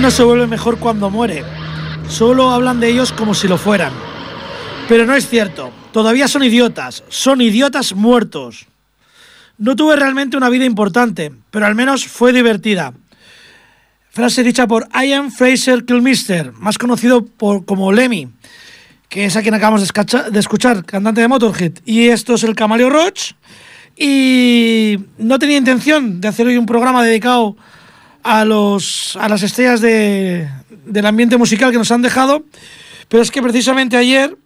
no se vuelve mejor cuando muere. Solo hablan de ellos como si lo fueran. Pero no es cierto. Todavía son idiotas. Son idiotas muertos. No tuve realmente una vida importante, pero al menos fue divertida. Frase dicha por Ian Fraser Kilmister, más conocido por, como Lemmy, que es a quien acabamos de, escuchar, cantante de Motorhead. Y esto es el Camaleo Roach. Y no tenía intención de hacer hoy un programa dedicado a, los, a las estrellas de, del ambiente musical que nos han dejado, pero es que precisamente ayer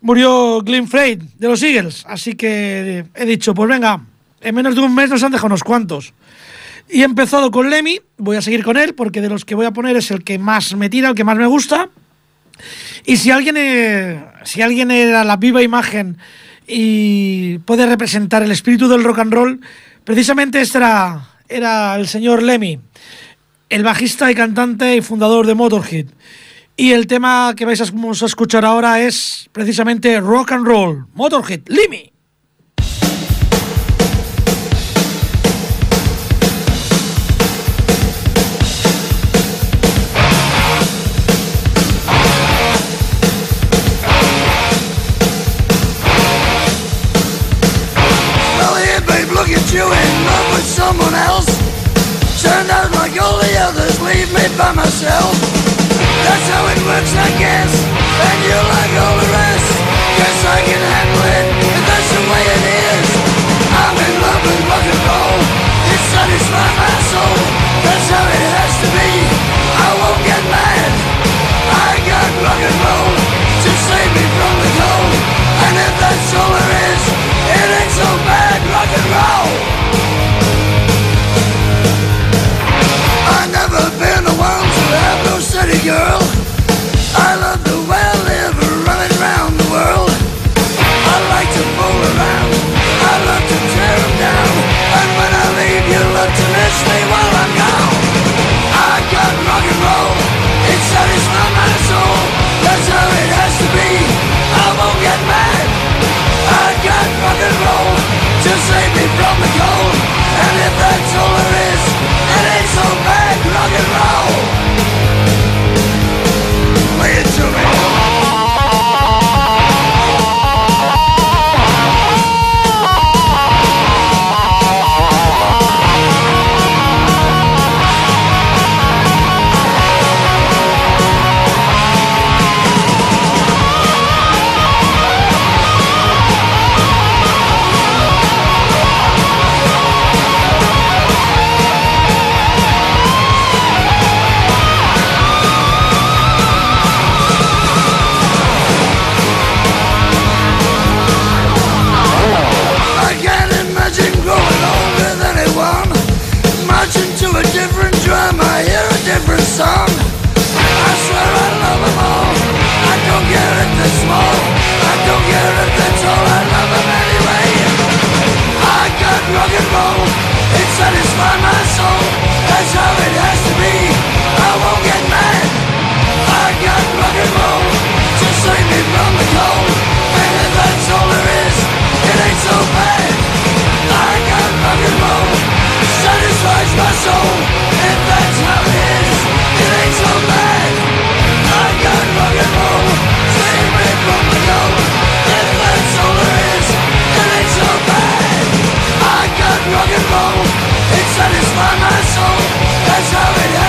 murió Glenn Frey de los Eagles, así que he dicho, pues venga, en menos de un mes nos han dejado unos cuantos. Y he empezado con Lemmy, voy a seguir con él, porque de los que voy a poner es el que más me tira, el que más me gusta. Y si alguien, si alguien era la viva imagen y puede representar el espíritu del rock and roll, precisamente este era, era el señor Lemmy, el bajista y cantante y fundador de Motorhead. Y el tema que vais a, escuchar ahora es precisamente rock and roll, Motorhead, Lemmy. Leave me by myself. That's how it works I guess song. I swear I love them all. I don't care if they're small. I don't care if they're tall. I love them anyway. I got rock and roll. It satisfies my soul. That's how it has to be. I won't get mad. I got rock and roll. To save me from the cold And if that's all there is It ain't so bad. I got rock and roll. Satisfies my soul. rock and roll. It satisfies my soul. That's how it is.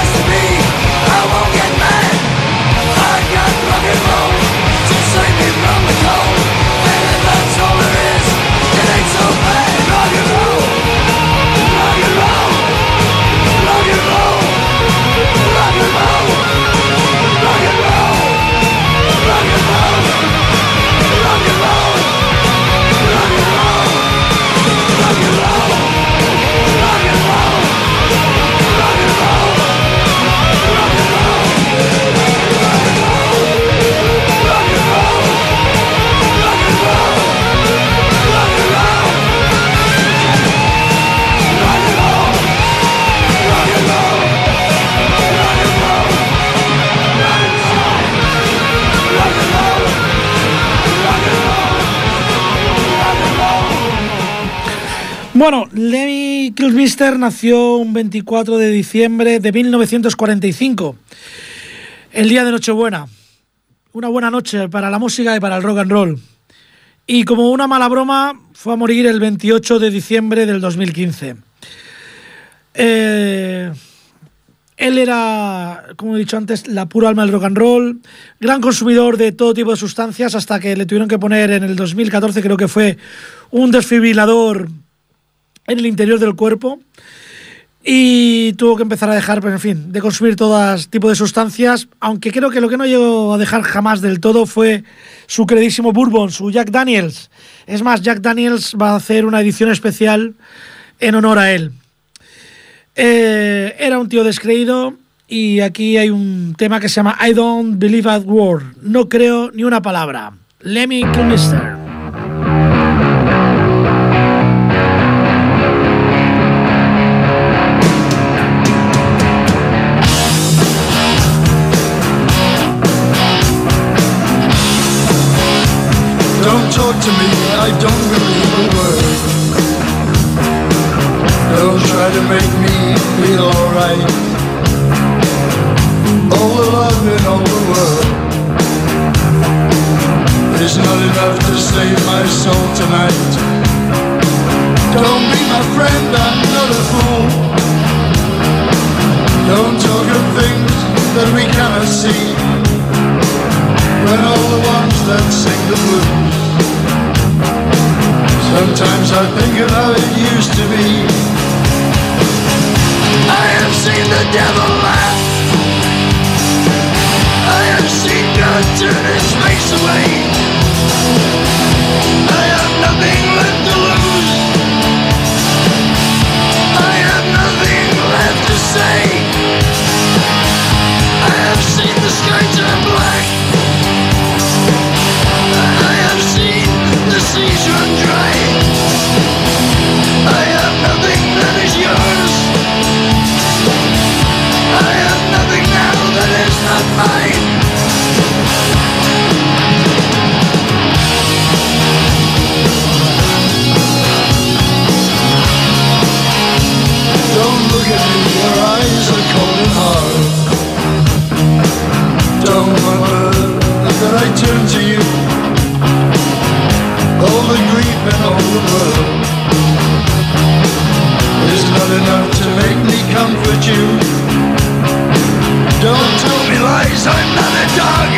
Bueno, Lemmy Kilmister nació un 24 de diciembre de 1945, el día de Nochebuena. Una buena noche para la música y para el rock and roll. Y como una mala broma, fue a morir el 28 de diciembre del 2015. Eh, él era, como he dicho antes, la pura alma del rock and roll, gran consumidor de todo tipo de sustancias, hasta que le tuvieron que poner en el 2014, creo que fue, un desfibrilador en el interior del cuerpo y tuvo que empezar a dejar, en fin, de consumir todo tipo de sustancias, aunque creo que lo que no llegó a dejar jamás del todo fue su queridísimo Bourbon, su Jack Daniels. Es más, Jack Daniels va a hacer una edición especial en honor a él. Eh, era un tío descreído y aquí hay un tema que se llama I Don't Believe a Word. No creo ni una palabra. Lemmy Kilmister. Sometimes I think of how it used to be. I have seen the devil laugh. I have seen God turn his face away. I have nothing left to lose. Grief the world is not enough to make me comfort you. Don't tell me lies, I'm not a dog.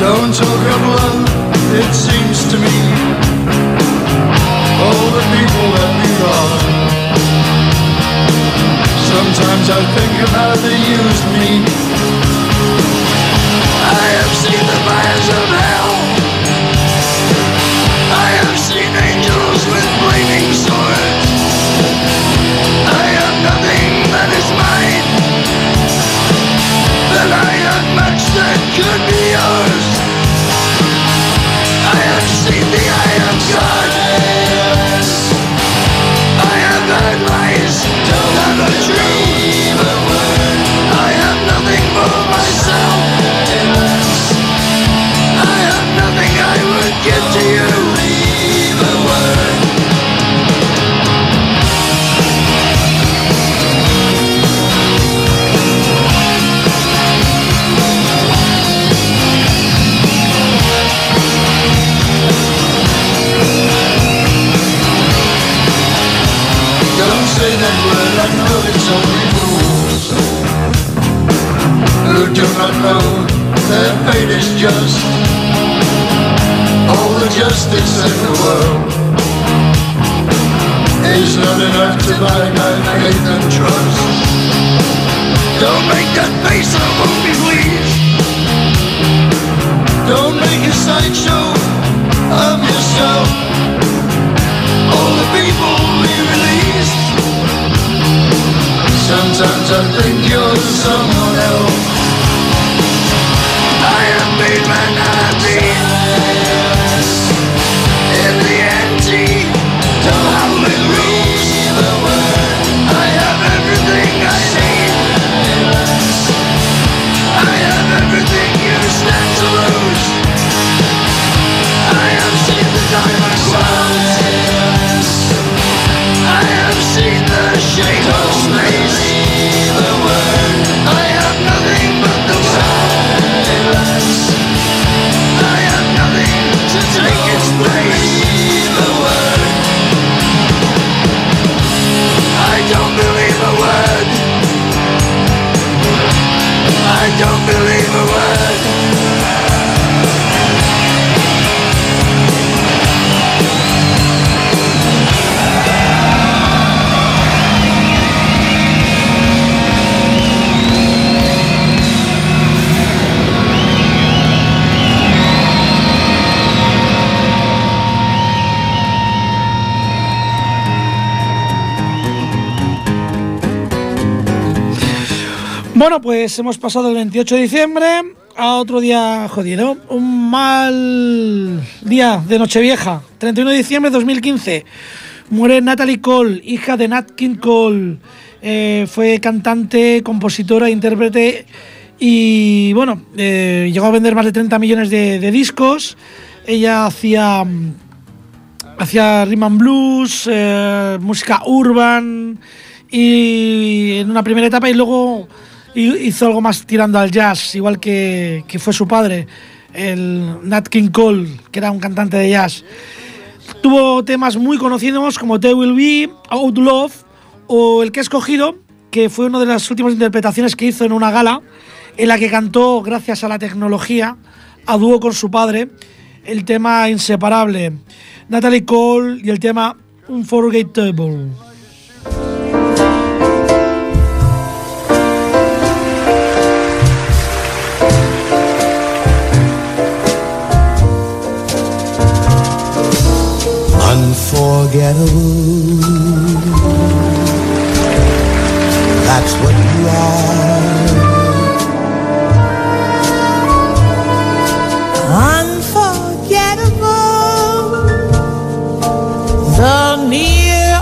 Don't talk of love, it seems to me. All the people that we wrong. Sometimes I think of how they used me. I have seen the fires of hell. Just All the justice in the world Is not enough to buy my faith and trust Don't make that face of me please Don't make a sideshow of yourself all the people we released. Sometimes I think you're someone else. Pues hemos pasado el 28 de diciembre a otro día jodido. Un mal día de Nochevieja. 31 de diciembre de 2015. Muere Natalie Cole, hija de Nat King Cole. Eh, fue cantante, compositora, intérprete Y bueno, eh, llegó a vender más de 30 millones de, discos. Ella hacía, hacía rhythm and blues, eh, música urban y en una primera etapa y luego hizo algo más tirando al jazz, igual que, que fue su padre, el Nat King Cole, que era un cantante de jazz. Tuvo temas muy conocidos como They Will Be, Out Love o el que he escogido, que fue una de las últimas interpretaciones que hizo en una gala en la que cantó, gracias a la tecnología, a dúo con su padre, el tema Inseparable, Natalie Cole y el tema Unforgettable. Unforgettable. That's what you are.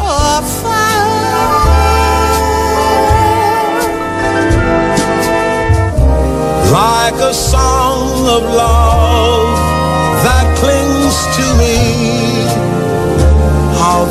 or far. Like a song of love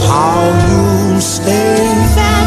How you stay.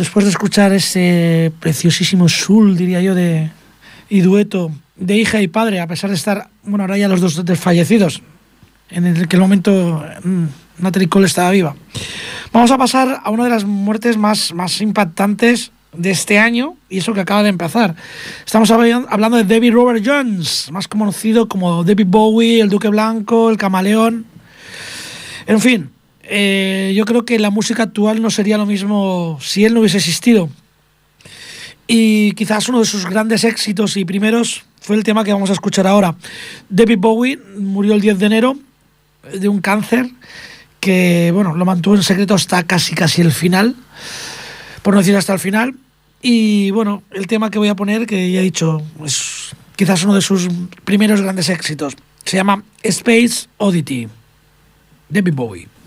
Después de escuchar ese preciosísimo soul, diría yo, de, y dueto de hija y padre, a pesar de estar, bueno, ahora ya los dos desfallecidos, en el que el momento mm, Natalie Cole estaba viva. Vamos a pasar a una de las muertes más, más impactantes de este año y eso que acaba de empezar. Estamos hablando de David Robert Jones, más conocido como David Bowie, el Duque Blanco, el Camaleón. En fin, eh, yo creo que la música actual no sería lo mismo si él no hubiese existido. Y quizás uno de sus grandes éxitos y primeros fue el tema que vamos a escuchar ahora. David Bowie murió el 10 de enero de un cáncer que bueno, lo mantuvo en secreto hasta casi casi el final, por no decir hasta el final. Y bueno, el tema que voy a poner, que ya he dicho, es quizás uno de sus primeros grandes éxitos. Se llama Space Oddity, David Bowie.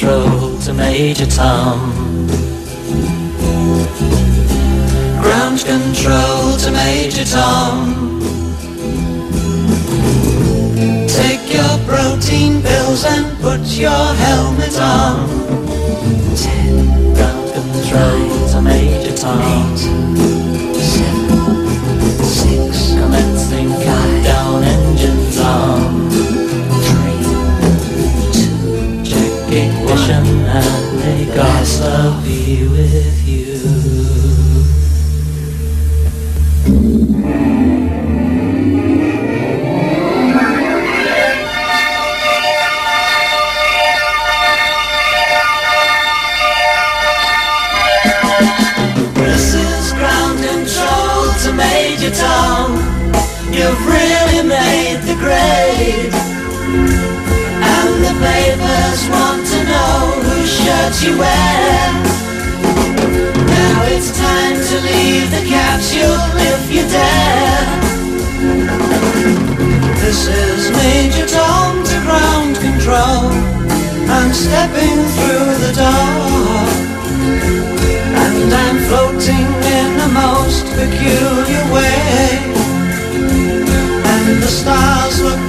Control to Major Tom. Ground control to Major Tom. Take your protein pills and put your helmet on. Ten. Ground control to Major Tom. Whose you wear. Now it's time to leave the capsule if you dare. This is Major Tom to ground control. I'm stepping through the door. And I'm floating in a most peculiar way. And the stars look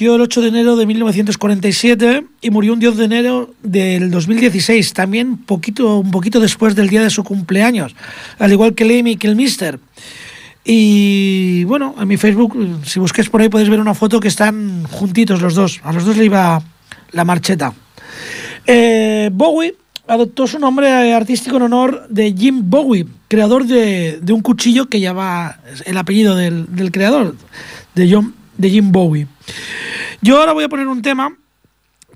nació el 8 de enero de 1947 y murió un 10 de enero del 2016, también poquito, un poquito después del día de su cumpleaños, al igual que Lemmy y el Mister. Y bueno, en mi Facebook, si busquéis por ahí, podéis ver una foto que están juntitos los dos. A los dos le iba la marcheta. Eh, Bowie adoptó su nombre artístico en honor de Jim Bowie, creador de, de un cuchillo que lleva el apellido del, del creador, de, John, de Jim Bowie. Yo ahora voy a poner un tema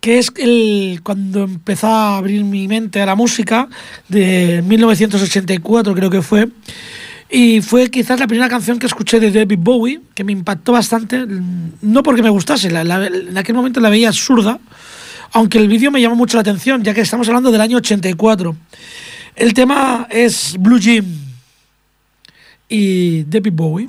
que es el, cuando empezó a abrir mi mente a la música, de 1984 creo que fue, y fue quizás la primera canción que escuché de David Bowie, que me impactó bastante, no porque me gustase, la- en aquel momento la veía absurda, aunque el vídeo me llamó mucho la atención, ya que estamos hablando del año 84. El tema es Blue Jim y David Bowie.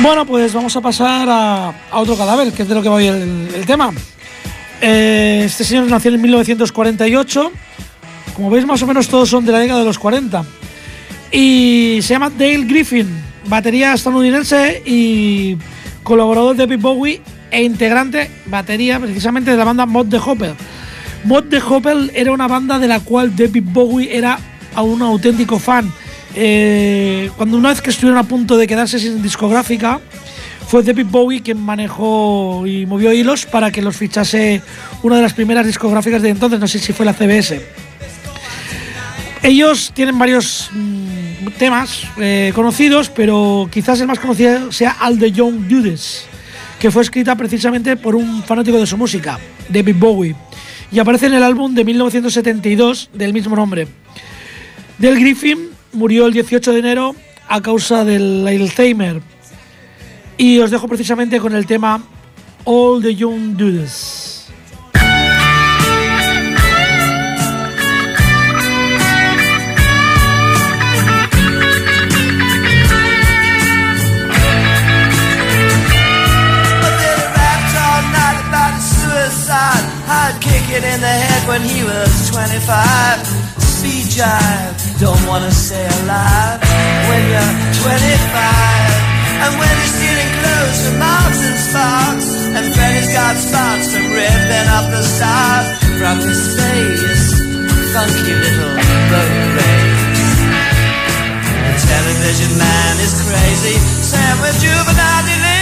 Bueno, pues vamos a pasar a, otro cadáver, que es de lo que va hoy el, tema. Eh, este señor nació en 1948. Como veis, más o menos todos son de la década de los 40. Y se llama Dale Griffin, batería estadounidense y colaborador de David Bowie e integrante, batería precisamente de la banda Mod the Hopper. Mod the Hopper era una banda de la cual David Bowie era un auténtico fan. Eh, cuando una vez que estuvieron a punto de quedarse sin discográfica, fue David Bowie quien manejó y movió hilos para que los fichase una de las primeras discográficas de entonces, no sé si fue la CBS. Ellos tienen varios mm, temas eh, conocidos, pero quizás el más conocido sea All the Young Judas, que fue escrita precisamente por un fanático de su música, David Bowie, y aparece en el álbum de 1972 del mismo nombre. Del Griffin murió el 18 de enero a causa del Alzheimer. Y os dejo precisamente con el tema All the Young Dudes. I'd it in the head when he was 25. Speed jive, don't wanna stay alive when you're 25. And when he's stealing clothes from Marks and Sparks, and Freddy's got spots from ripping up the stars from his face. Funky little boat race. The television man is crazy. Sam with juvenile delinquent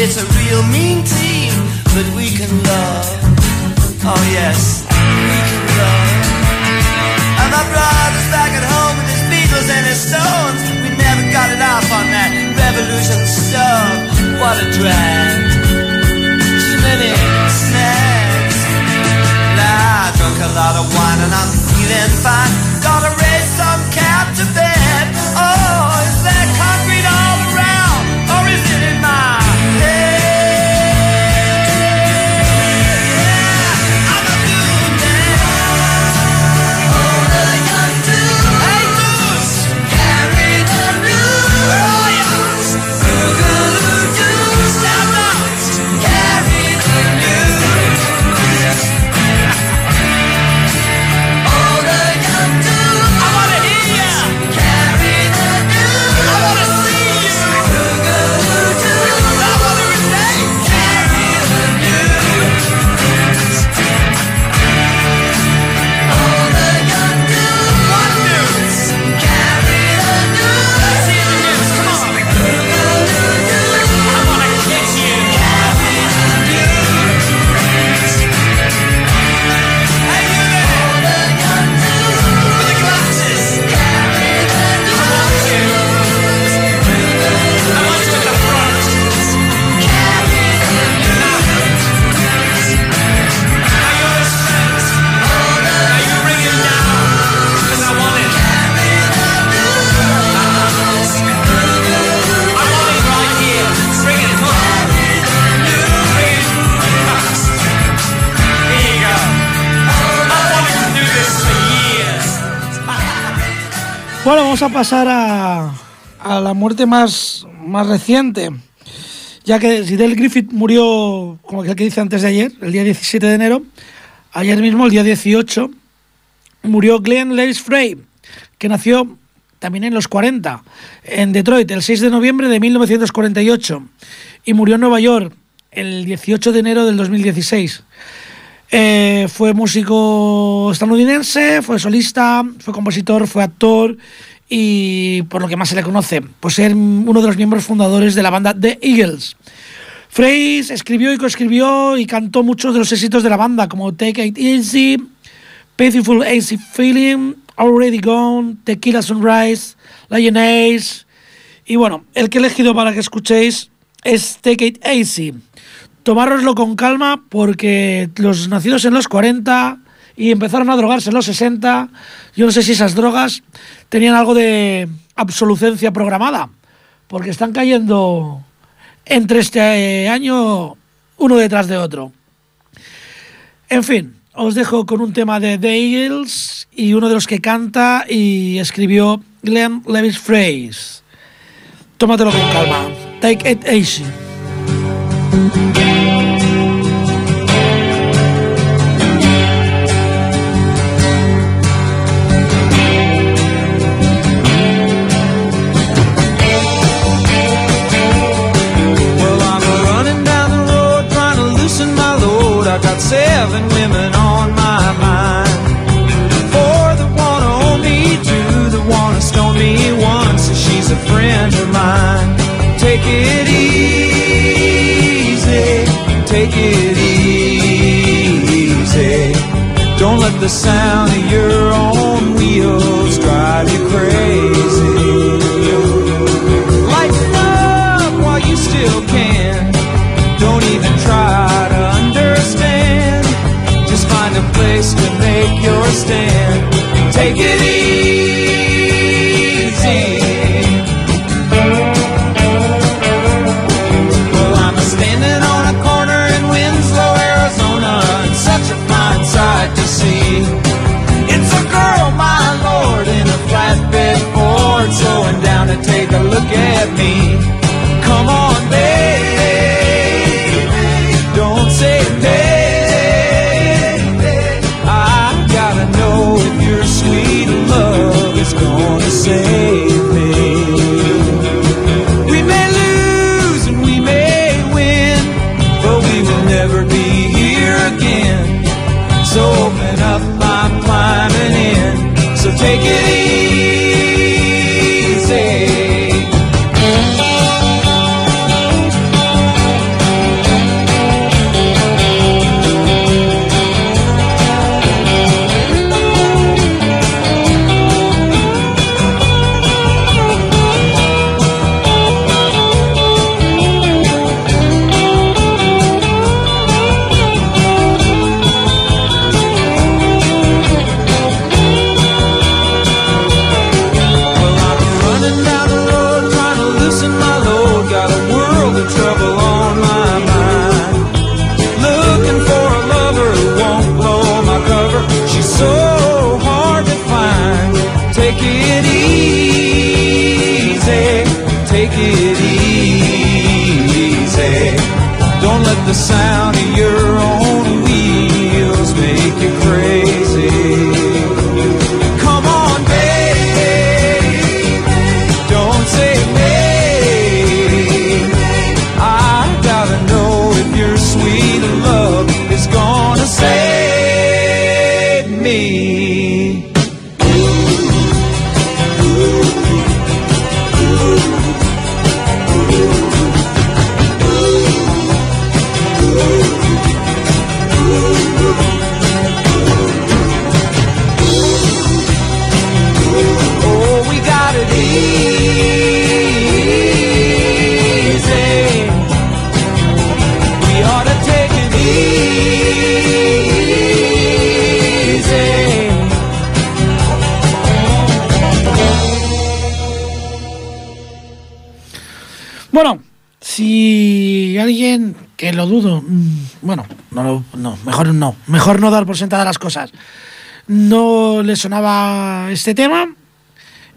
It's a real mean team, but we can love. Oh yes, we can love. And my brother's back at home with his Beatles and his Stones. We never got it off on that revolution stuff. What a drag. Too many snacks. Nah, I drunk a lot of wine and I'm feeling fine. Bueno, vamos a pasar a, la muerte más, más reciente. Ya que Sidel Griffith murió, como que dice antes de ayer, el día 17 de enero, ayer mismo, el día 18, murió Glenn Lewis Frey, que nació también en los 40, en Detroit, el 6 de noviembre de 1948, y murió en Nueva York el 18 de enero del 2016. Eh, fue músico estadounidense, fue solista, fue compositor, fue actor y por lo que más se le conoce, pues ser uno de los miembros fundadores de la banda The Eagles. Frey escribió y coescribió y cantó muchos de los éxitos de la banda, como Take It Easy, Painful Easy Feeling, Already Gone, Tequila Sunrise, Lioness. Y bueno, el que he elegido para que escuchéis es Take It Easy. Tomároslo con calma porque los nacidos en los 40 y empezaron a drogarse en los 60, yo no sé si esas drogas tenían algo de absolucencia programada, porque están cayendo entre este eh, año uno detrás de otro. En fin, os dejo con un tema de The y uno de los que canta y escribió Glenn Lewis Phrase. Tómatelo con calma. Take it easy. Seven women on my mind. Four that wanna own me, two that wanna stone me, one says she's a friend of mine. Take it easy, take it easy. Don't let the sound of your own wheels drive you crazy. no dar por sentadas las cosas. No le sonaba este tema.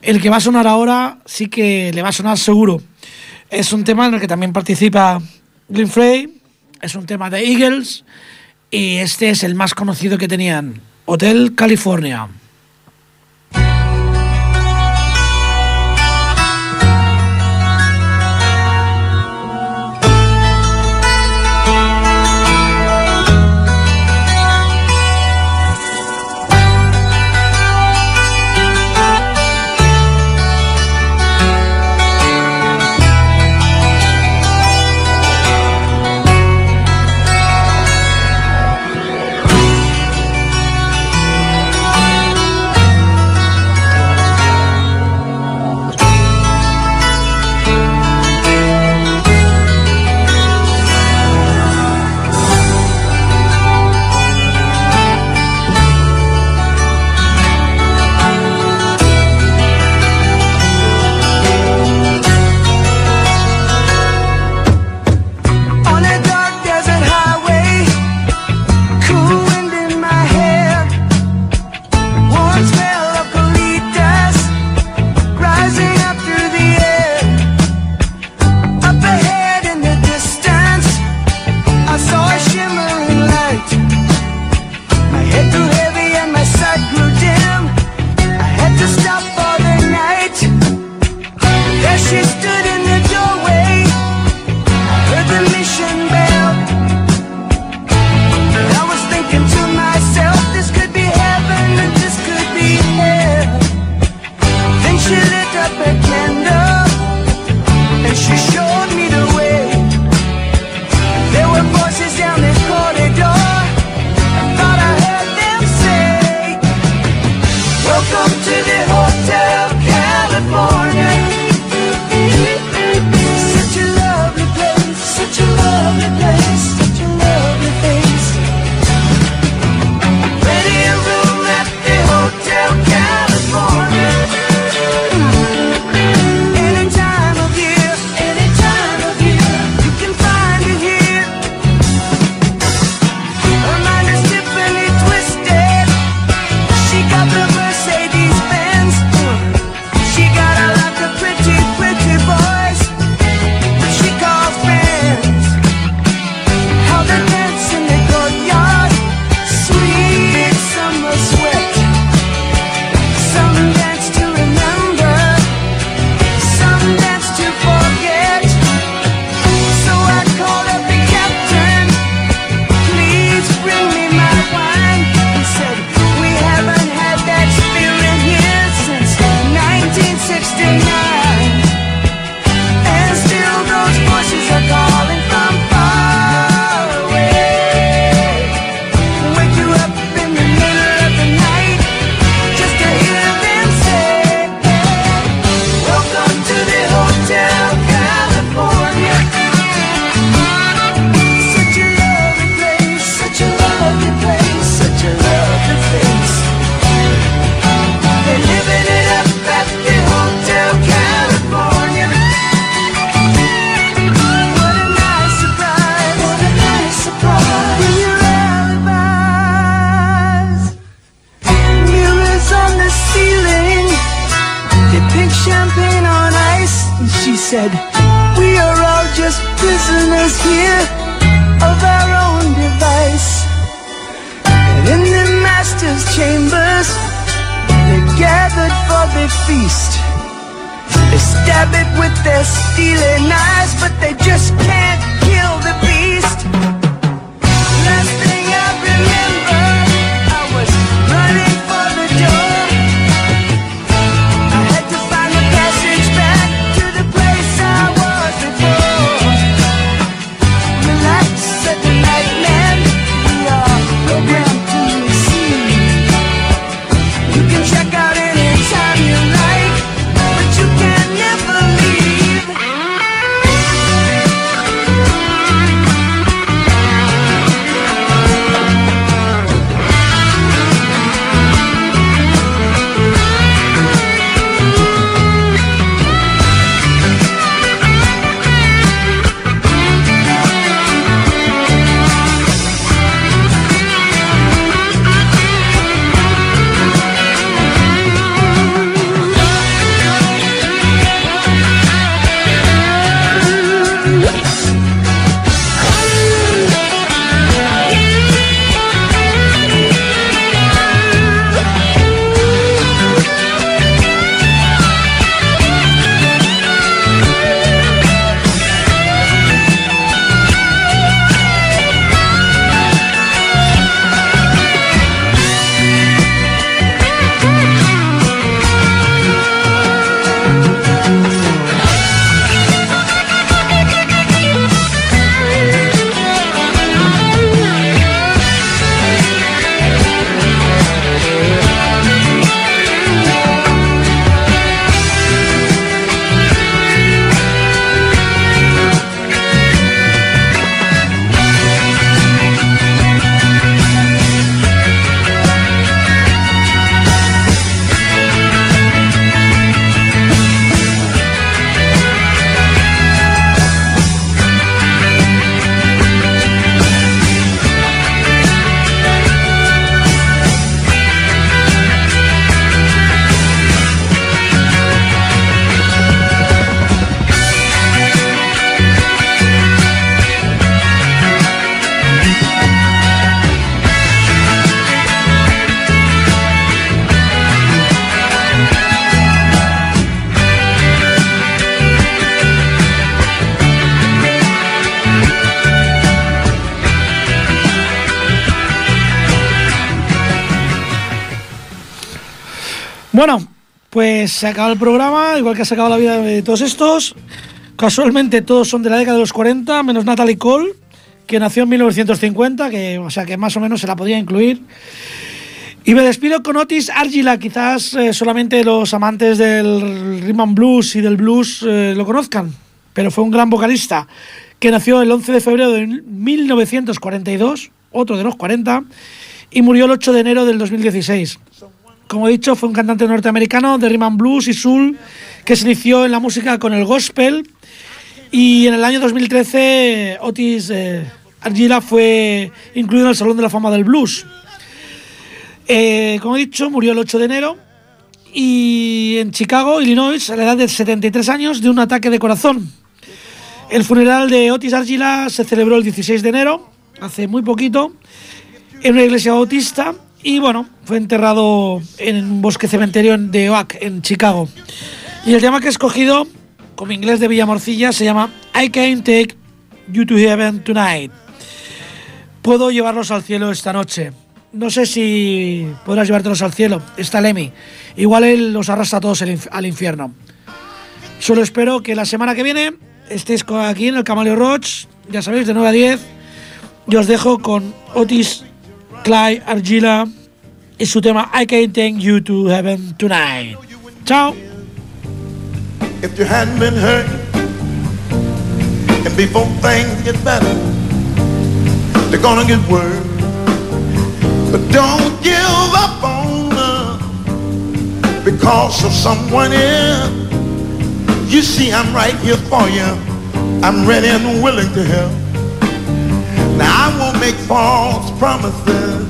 El que va a sonar ahora sí que le va a sonar seguro. Es un tema en el que también participa Green Frey, es un tema de Eagles y este es el más conocido que tenían, Hotel California. Pues se acaba el programa, igual que se acaba la vida de todos estos. Casualmente todos son de la década de los 40, menos Natalie Cole, que nació en 1950, que, o sea que más o menos se la podía incluir. Y me despido con Otis Argila, quizás eh, solamente los amantes del rhythm and blues y del blues eh, lo conozcan, pero fue un gran vocalista que nació el 11 de febrero de 1942, otro de los 40, y murió el 8 de enero del 2016. Como he dicho, fue un cantante norteamericano de rhythm and blues y soul que se inició en la música con el gospel y en el año 2013 Otis eh, Argila fue incluido en el Salón de la Fama del Blues. Eh, como he dicho, murió el 8 de enero y en Chicago, Illinois, a la edad de 73 años, de un ataque de corazón. El funeral de Otis Argila se celebró el 16 de enero, hace muy poquito, en una iglesia bautista y bueno, fue enterrado en un bosque cementerio de Oak, en Chicago. Y el tema que he escogido, como inglés de Villamorcilla, se llama I Can't Take You to Heaven Tonight. Puedo llevarlos al cielo esta noche. No sé si podrás llevártelos al cielo. Está Lemmy. Igual él los arrastra a todos al infierno. Solo espero que la semana que viene estéis aquí en el Camaleo Roach, ya sabéis, de 9 a 10. Y os dejo con Otis Clyde Argila y su tema I Can't Take You to Heaven Tonight. Chao. if you hadn't been hurt. And before things get better, they're gonna get worse. But don't give up on love because of someone else. You see, I'm right here for you. I'm ready and willing to help. Now I won't make false promises.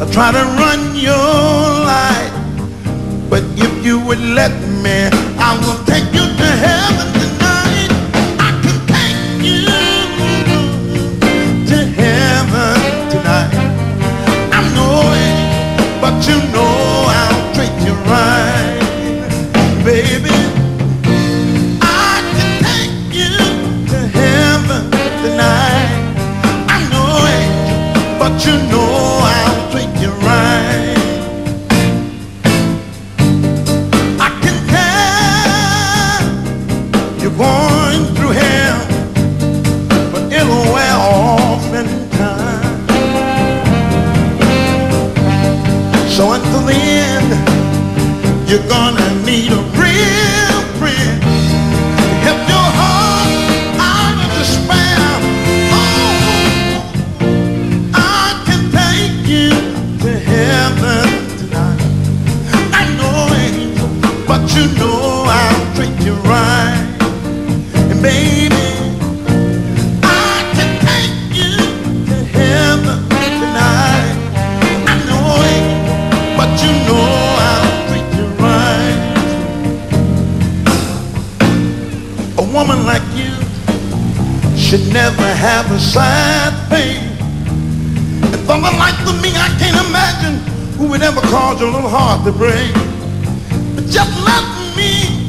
I'll try to run your life. But if you would let me, I will take you to heaven tonight. I can take you to heaven tonight. I know you know. Who would ever cause your little heart to break. But just let me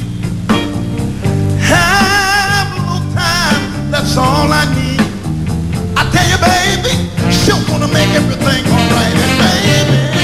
have a little time. That's all I need. I tell you, baby, she'll wanna make everything alright. And baby,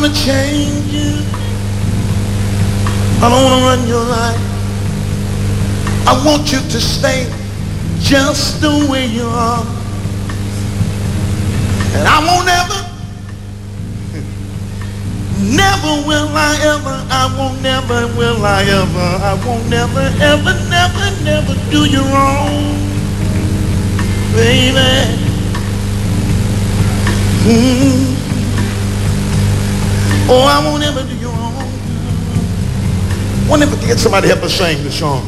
I don't wanna change you. I don't wanna run your life. I want you to stay just the way you are. And I won't ever, never will I ever, I won't never will I ever, I won't never, ever, never, never do you wrong, baby. Mm. Oh, I won't ever do you wrong. Won't ever get somebody to help us sing the song.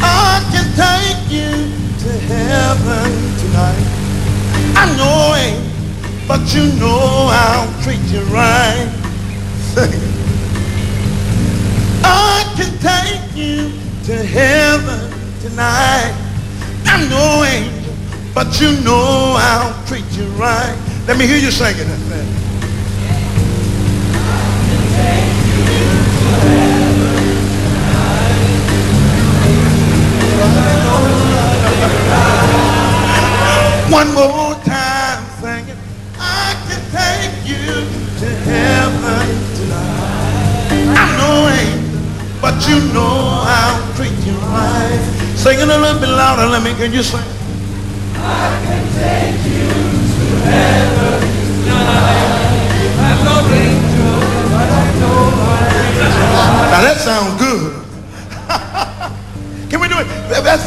I can take you to heaven tonight. I know it, but you know I'll treat you right. I can take you to heaven tonight. I know angel, but you know I'll treat you right. Let me hear you singing that. man. One more time singing. I can take you to heaven tonight. I know ain't, but you know I'll treat you right. Sing it a little bit louder. Let me. Can you sing? I can take you to heaven tonight. I Now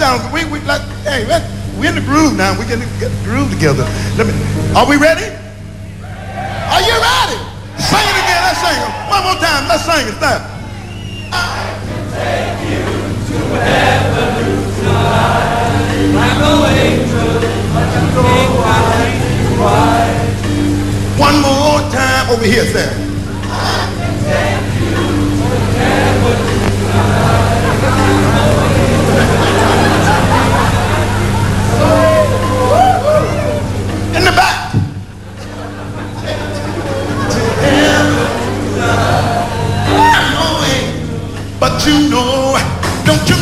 That. We we like. Hey, that, we in the groove now. We can get the groove together. Let me. Are we ready? Are you ready? Sing it again. Let's sing it one more time. Let's sing it. Stop. One more time over here, sir. You know, don't you